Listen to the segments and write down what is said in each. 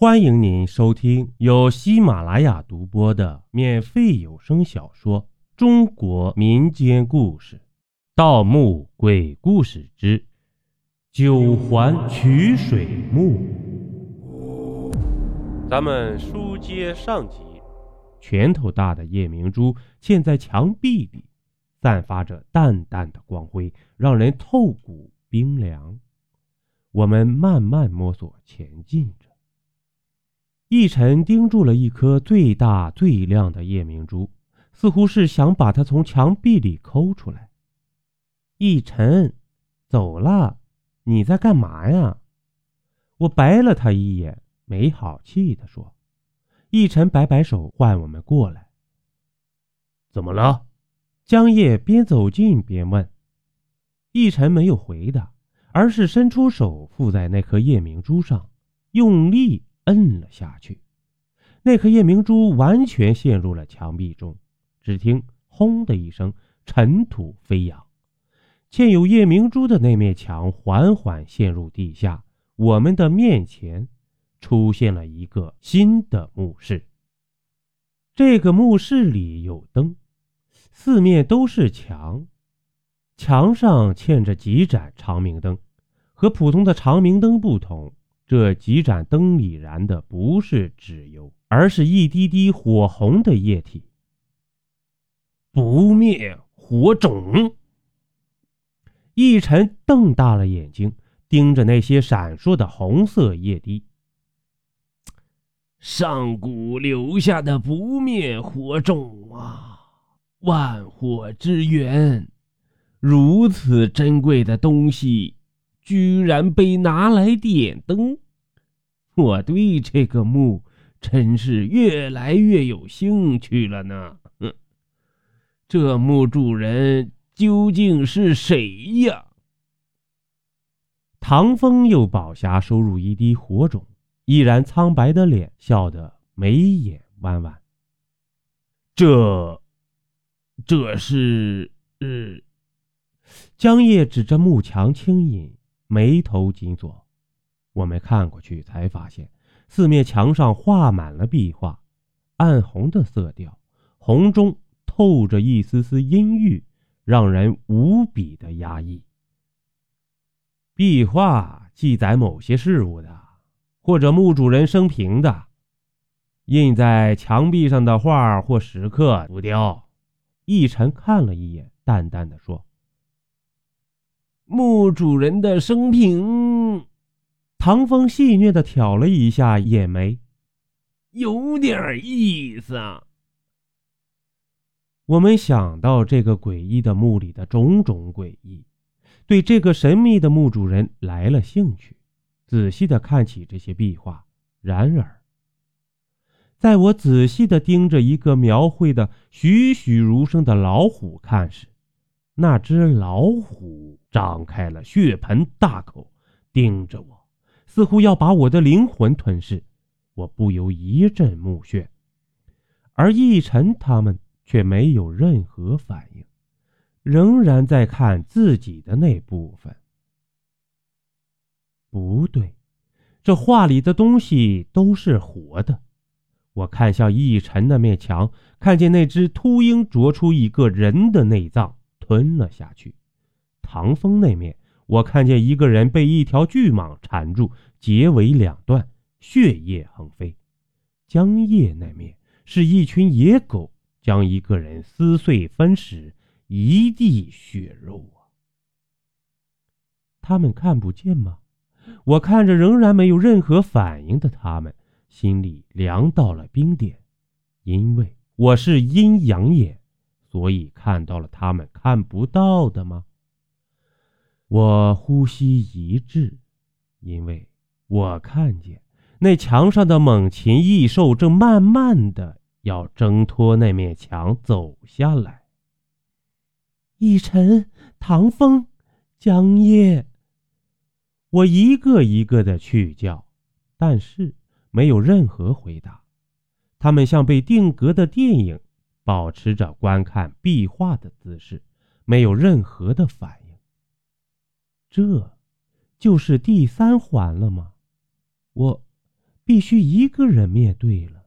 欢迎您收听由喜马拉雅独播的免费有声小说《中国民间故事·盗墓鬼故事之九环取水墓》。咱们书接上集，拳头大的夜明珠嵌在墙壁里，散发着淡淡的光辉，让人透骨冰凉。我们慢慢摸索前进着。奕晨盯住了一颗最大最亮的夜明珠，似乎是想把它从墙壁里抠出来。奕晨，走了，你在干嘛呀？我白了他一眼，没好气地说。奕晨摆摆手，唤我们过来。怎么了？江夜边走近边问。奕晨没有回答，而是伸出手附在那颗夜明珠上，用力。摁了下去，那颗夜明珠完全陷入了墙壁中。只听“轰”的一声，尘土飞扬，嵌有夜明珠的那面墙缓缓陷入地下。我们的面前出现了一个新的墓室。这个墓室里有灯，四面都是墙，墙上嵌着几盏长明灯，和普通的长明灯不同。这几盏灯里燃的不是纸油，而是一滴滴火红的液体。不灭火种。一晨瞪大了眼睛，盯着那些闪烁的红色液滴。上古留下的不灭火种啊，万火之源，如此珍贵的东西。居然被拿来点灯，我对这个墓真是越来越有兴趣了呢。哼，这墓主人究竟是谁呀？唐风又饱霞收入一滴火种，依然苍白的脸笑得眉眼弯弯。这，这是……呃，江夜指着墓墙轻吟。眉头紧锁，我们看过去才发现，四面墙上画满了壁画，暗红的色调，红中透着一丝丝阴郁，让人无比的压抑。壁画记载某些事物的，或者墓主人生平的，印在墙壁上的画或石刻、浮雕。奕晨看了一眼，淡淡的说。墓主人的生平，唐风戏谑的挑了一下眼眉，有点意思啊。我们想到这个诡异的墓里的种种诡异，对这个神秘的墓主人来了兴趣，仔细的看起这些壁画。然而，在我仔细的盯着一个描绘的栩栩如生的老虎看时，那只老虎张开了血盆大口，盯着我，似乎要把我的灵魂吞噬。我不由一阵目眩，而奕晨他们却没有任何反应，仍然在看自己的那部分。不对，这画里的东西都是活的。我看向奕晨那面墙，看见那只秃鹰啄出一个人的内脏。吞了下去。唐风那面，我看见一个人被一条巨蟒缠住，结为两段，血液横飞。江夜那面，是一群野狗将一个人撕碎分食，一地血肉啊！他们看不见吗？我看着仍然没有任何反应的他们，心里凉到了冰点，因为我是阴阳眼。所以看到了他们看不到的吗？我呼吸一滞，因为我看见那墙上的猛禽异兽正慢慢的要挣脱那面墙走下来。奕晨、唐风、江夜，我一个一个的去叫，但是没有任何回答。他们像被定格的电影。保持着观看壁画的姿势，没有任何的反应。这，就是第三环了吗？我，必须一个人面对了。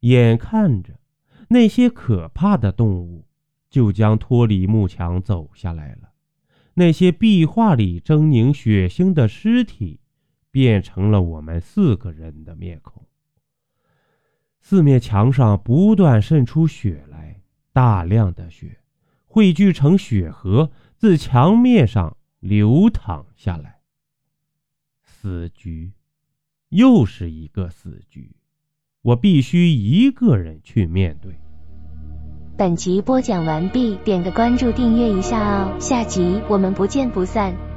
眼看着那些可怕的动物就将脱离幕墙走下来了，那些壁画里狰狞血腥的尸体变成了我们四个人的面孔。四面墙上不断渗出血来，大量的血汇聚成血河，自墙面上流淌下来。死局，又是一个死局，我必须一个人去面对。本集播讲完毕，点个关注，订阅一下哦，下集我们不见不散。